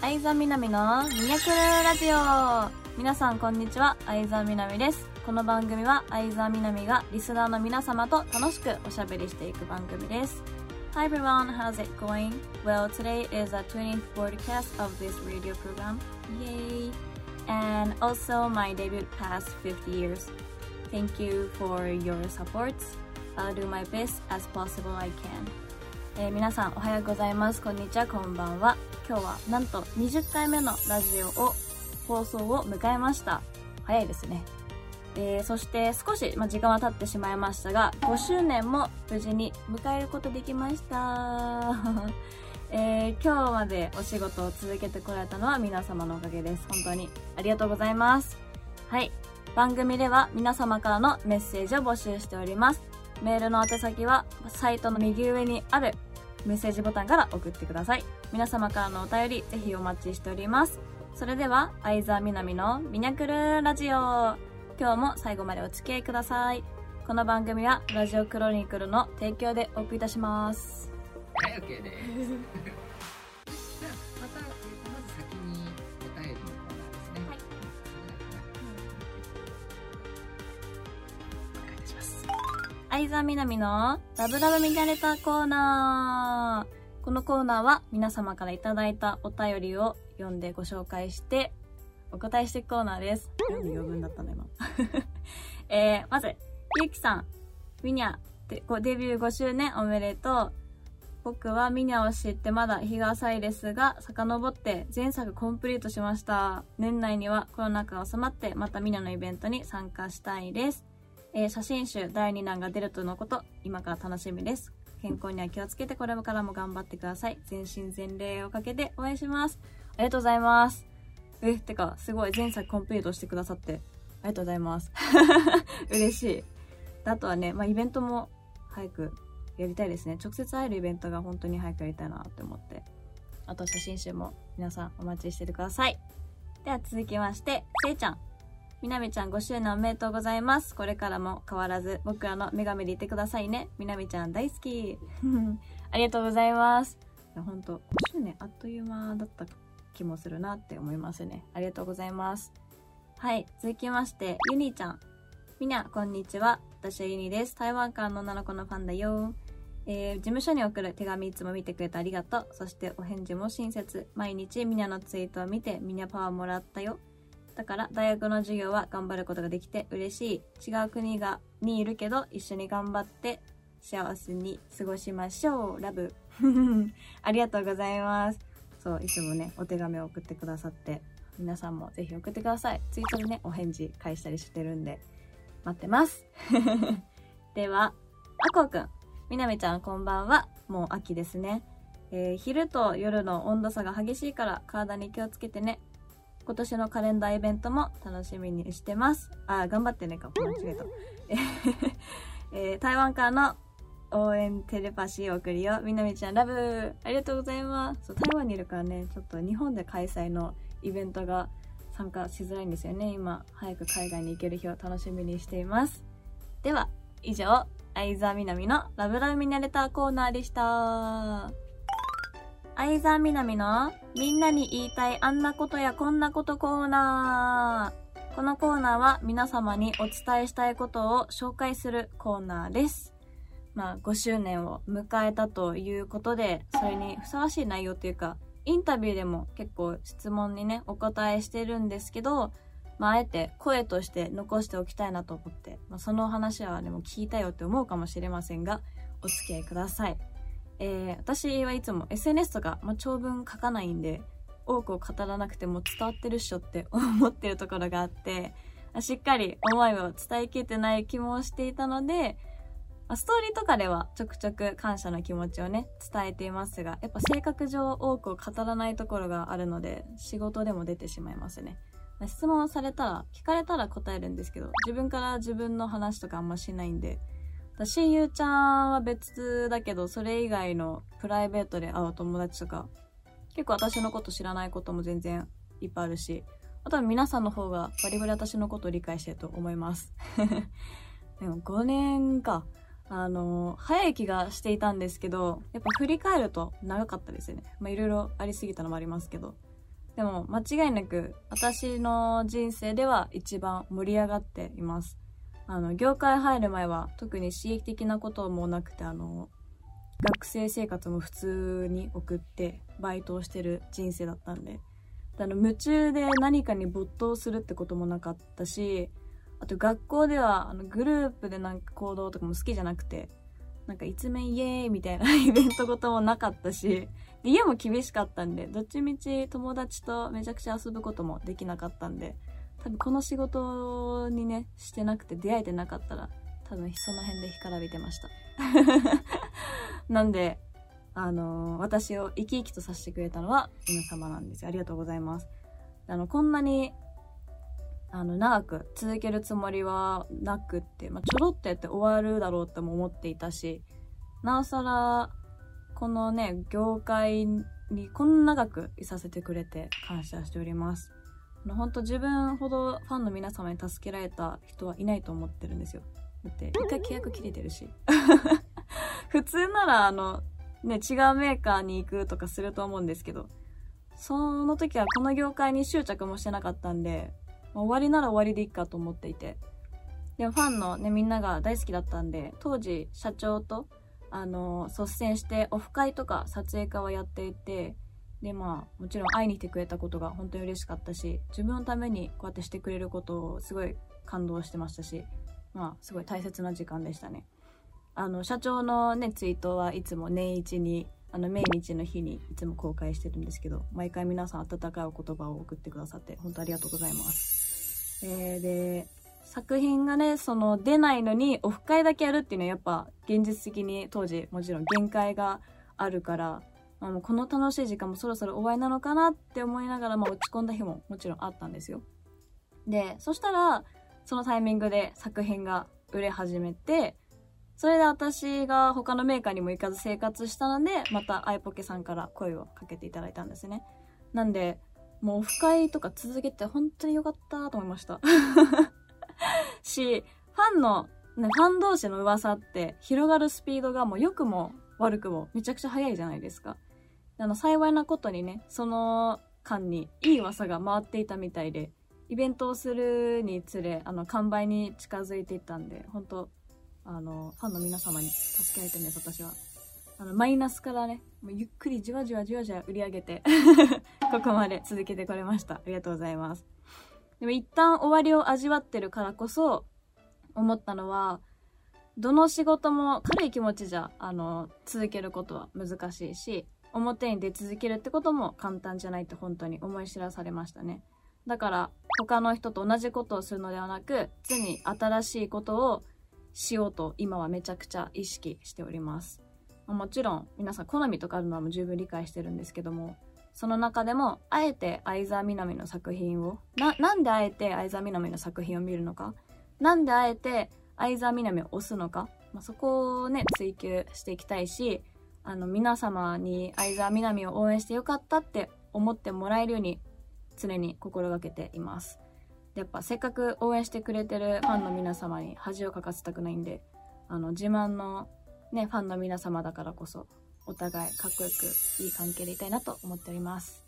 相座みなみのミニャクルラジオ皆さんこんにちは相座みなみですこの番組は相座みなみがリスナーの皆様と楽しくおしゃべりしていく番組です Hi everyone, how's it going? Well, today is the 20th broadcast of this radio program. Yay! And also my debut past 50 years. Thank you for your support. I'll do my best as possible I can. えー皆さんおはようございます。こんにちは、こんばんは。今日はなんと20回目のラジオを、放送を迎えました。早いですね。えーそして少し、ま、時間は経ってしまいましたが、5周年も無事に迎えることできました。えー今日までお仕事を続けてこられたのは皆様のおかげです。本当にありがとうございます。はい。番組では皆様からのメッセージを募集しております。メールの宛先はサイトの右上にあるメッセージボタンから送ってください。皆様からのお便りぜひお待ちしております。それでは、相沢みなみのミニャクルラジオ。今日も最後までお付き合いください。この番組はラジオクロニクルの提供でお送りいたします。はい、OK です。相沢みなみのラブラブ見られたコーナー。このコーナーは皆様からいただいたお便りを読んでご紹介してお答えしていくコーナーです。読む余分だったの今。えー、まず、ゆうきさん、ミニャでデビュー5周年おめでとう。僕はミニャを知ってまだ日が浅いですが、遡って前作コンプリートしました。年内にはコロナ禍が収まってまたミニャのイベントに参加したいです。えー写真集第2弾が出るとのこと、今から楽しみです。健康には気をつけてこれからも頑張ってください。全身全霊をかけて応援します。ありがとうございます。えっ、てか、すごい前作コンプリートしてくださって、ありがとうございます。嬉しい。あとはね、まあ、イベントも早くやりたいですね。直接会えるイベントが本当に早くやりたいなって思って。あと写真集も皆さんお待ちしててください。では続きまして、せいちゃん。みなみちゃん5周年おめでとうございます。これからも変わらず僕らの女神でいてくださいね。みなみちゃん大好き。ありがとうございます。いや、ほんと、5周年あっという間だった気もするなって思いますね。ありがとうございます。はい、続きまして、ユニちゃん。みな、こんにちは。私はユニです。台湾からの女の子のファンだよ。えー事務所に送る手紙いつも見てくれてありがとう。そしてお返事も親切。毎日みなのツイートを見てみなパワーもらったよ。だから大学の授業は頑張ることができて嬉しい。違う国がにいるけど一緒に頑張って幸せに過ごしましょう。ラブ。ありがとうございます。そう、いつもね、お手紙を送ってくださって、皆さんもぜひ送ってください。ツイートでね、お返事返したりしてるんで、待ってます。では、あこうくん。みなみちゃんこんばんは。もう秋ですね。えー昼と夜の温度差が激しいから体に気をつけてね。今年のカレンダーイベントも楽しみにしてます。あ、頑張ってねか。間違えた。えーえー台湾からの応援テレパシーを送るよ。みなみちゃんラブありがとうございます。そう、台湾にいるからね、ちょっと日本で開催のイベントが参加しづらいんですよね。今、早く海外に行ける日を楽しみにしています。では、以上、相沢みなみのラブラブミナレターコーナーでした。相沢みなみのみんなに言いたいあんなことやこんなことコーナー。このコーナーは皆様にお伝えしたいことを紹介するコーナーです。まあ5周年を迎えたということで、それにふさわしい内容というか、インタビューでも結構質問にね、お答えしてるんですけど、まあ、あえて声として残しておきたいなと思って、まあ、その話はでも聞いたよって思うかもしれませんが、お付き合いください。えー私はいつも SNS とか、まあ、長文書かないんで、多くを語らなくても伝わってるっしょって 思ってるところがあって、しっかり思いを伝えきれてない気もしていたので、ストーリーとかではちょくちょく感謝の気持ちをね、伝えていますが、やっぱ性格上多くを語らないところがあるので、仕事でも出てしまいますね。質問されたら、聞かれたら答えるんですけど、自分から自分の話とかあんましないんで、親友ちゃんは別だけど、それ以外のプライベートで会う友達とか、結構私のこと知らないことも全然いっぱいあるし、あとは皆さんの方がバリバリ私のことを理解してると思います。でも5年か。あの、早い気がしていたんですけど、やっぱ振り返ると長かったですよね。まあいろいろありすぎたのもありますけど。でも間違いなく私の人生では一番盛り上がっています。あの、業界入る前は特に刺激的なこともなくて、あの、学生生活も普通に送ってバイトをしてる人生だったんで、あの、夢中で何かに没頭するってこともなかったし、あと学校ではあのグループでなんか行動とかも好きじゃなくて、なんか一面イエーイみたいな イベントごともなかったし、家も厳しかったんで、どっちみち友達とめちゃくちゃ遊ぶこともできなかったんで、多分この仕事にね、してなくて出会えてなかったら、多分その辺で干からびてました。なんで、あの私を生き生きとさせてくれたのは皆様なんです。ありがとうございます。あの、こんなに、あの、長く続けるつもりはなくって、まあ、ちょろっとやって終わるだろうっても思っていたし、なおさら、このね、業界にこんな長くいさせてくれて感謝しております。の本当自分ほどファンの皆様に助けられた人はいないと思ってるんですよ。だって、一回契約切れてるし。普通なら、あの、ね、違うメーカーに行くとかすると思うんですけど、その時はこの業界に執着もしてなかったんで、まあ終わりなら終わりでいいかと思っていて。でもファンのね、みんなが大好きだったんで、当時社長と、あの、率先してオフ会とか撮影会はやっていて、で、まあ、もちろん会いに来てくれたことが本当に嬉しかったし、自分のためにこうやってしてくれることをすごい感動してましたし、まあ、すごい大切な時間でしたね。あの、社長のね、ツイートはいつも年一に、あの、命日の日にいつも公開してるんですけど、毎回皆さん温かいお言葉を送ってくださって、本当ありがとうございます。えー、で、作品がね、その出ないのにオフ会だけやるっていうのはやっぱ現実的に当時もちろん限界があるから、まあ、もうこの楽しい時間もそろそろ終わりなのかなって思いながら、まあ、落ち込んだ日ももちろんあったんですよ。で、そしたら、そのタイミングで作品が売れ始めて、それで私が他のメーカーにも行かず生活したので、またアイポケさんから声をかけていただいたんですね。なんで、もうオフ会とか続けて本当に良かったと思いました。し、ファンの、ね、ファン同士の噂って広がるスピードがもう良くも悪くもめちゃくちゃ早いじゃないですか。あの、幸いなことにね、その間にいい噂が回っていたみたいで、イベントをするにつれ、あの、完売に近づいていったんで、本当あの、ファンの皆様に助けられてるんです、私は。あの、マイナスからね、もうゆっくりじわじわじわじわ売り上げて、ここまで続けてこれました。ありがとうございます。でも一旦終わりを味わってるからこそ、思ったのは、どの仕事も軽い気持ちじゃ、あの、続けることは難しいし、表に出続けるってことも簡単じゃないって本当に思い知らされましたね。だから、他の人と同じことをするのではなく、常に新しいことをしようと今はめちゃくちゃ意識しております。もちろん皆さん好みとかあるのはもう十分理解してるんですけども、その中でも、あえて相沢みなみの作品を、な、なんであえて相沢みなみの作品を見るのか、なんであえて相沢みなみを推すのか、まあ、そこをね、追求していきたいし、あの、皆様に相沢みなみを応援してよかったって思ってもらえるように、常に心がけています。やっぱせっかく応援してくれてるファンの皆様に恥をかかせたくないんで、あの、自慢のね、ファンの皆様だからこそ、お互いかっこよくいい関係でいたいなと思っております。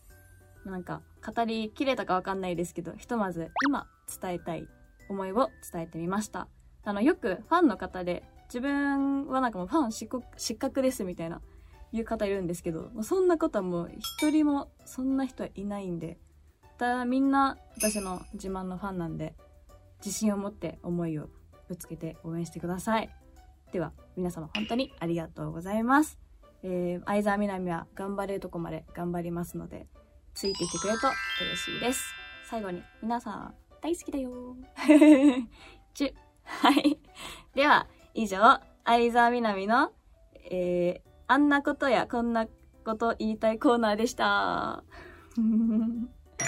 なんか、語りきれたかわかんないですけど、ひとまず今伝えたい思いを伝えてみました。あの、よくファンの方で、自分はなんかもうファン失格ですみたいな言う方いるんですけど、そんなことはもう一人もそんな人はいないんで、ただみんな私の自慢のファンなんで、自信を持って思いをぶつけて応援してください。では、皆様本当にありがとうございます。えー、相沢みなみは頑張れるとこまで頑張りますので、ついてきてくれると嬉しいです。最後に、皆さん、大好きだよ チュはい。では、以上、相沢みなみの、えー、あんなことやこんなこと言いたいコーナーでした。は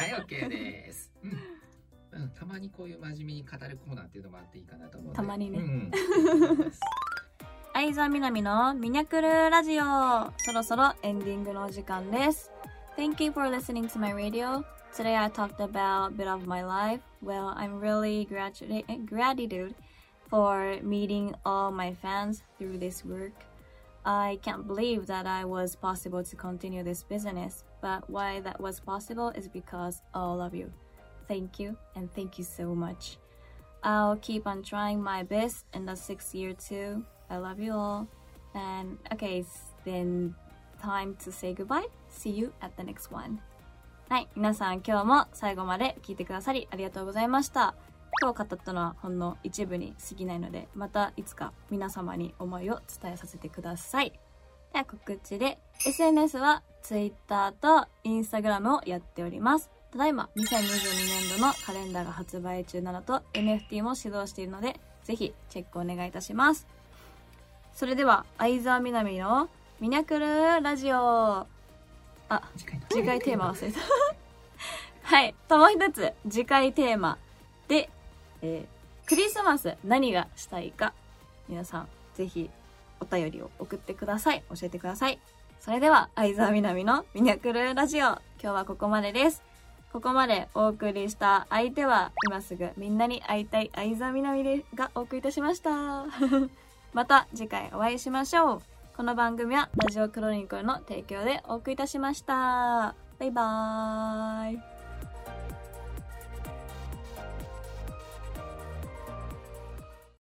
い、OK です。うんうん、たまにこういう真面目に語るコーナーっていうのもあっていいかなと思う。たまにねうん。相沢みなみのミニャクルラジオそろそろエンディングのお時間です。Thank you for listening to my radio. Today I talked about a bit of my life. Well, I'm really gratu- gratitude for meeting all my fans through this work. I can't believe that I was possible to continue this business but why that was possible is because all of you. Thank you, and thank you so much. I'll keep on trying my best in the sixth year too. I love you all. And okay, it's then time to say goodbye. See you at the next one. はい、皆さん今日も最後まで聞いてくださりありがとうございました。 今日語ったのはほんの一部に過ぎないので、またいつか皆様に思いを伝えさせてください。では告知で、SNS は Twitter と Instagram をやっております。ただいま2022年度のカレンダーが発売中なのと NFT も指導しているので、ぜひチェックお願いいたします。それでは、相沢みなみのミニャクルラジオ。あ、次回の？次回テーマ忘れた。はい。ともう一つ、次回テーマで、えークリスマス何がしたいか、皆さん、ぜひ、お便りを送ってください。教えてください。それでは、相沢みなみのミニャクルラジオ。今日はここまでです。ここまでお送りした相手は、今すぐみんなに会いたい相沢みなみがお送りいたしました。また次回お会いしましょう。この番組はラジオクロニクルの提供でお送りいたしました。バイバーイ。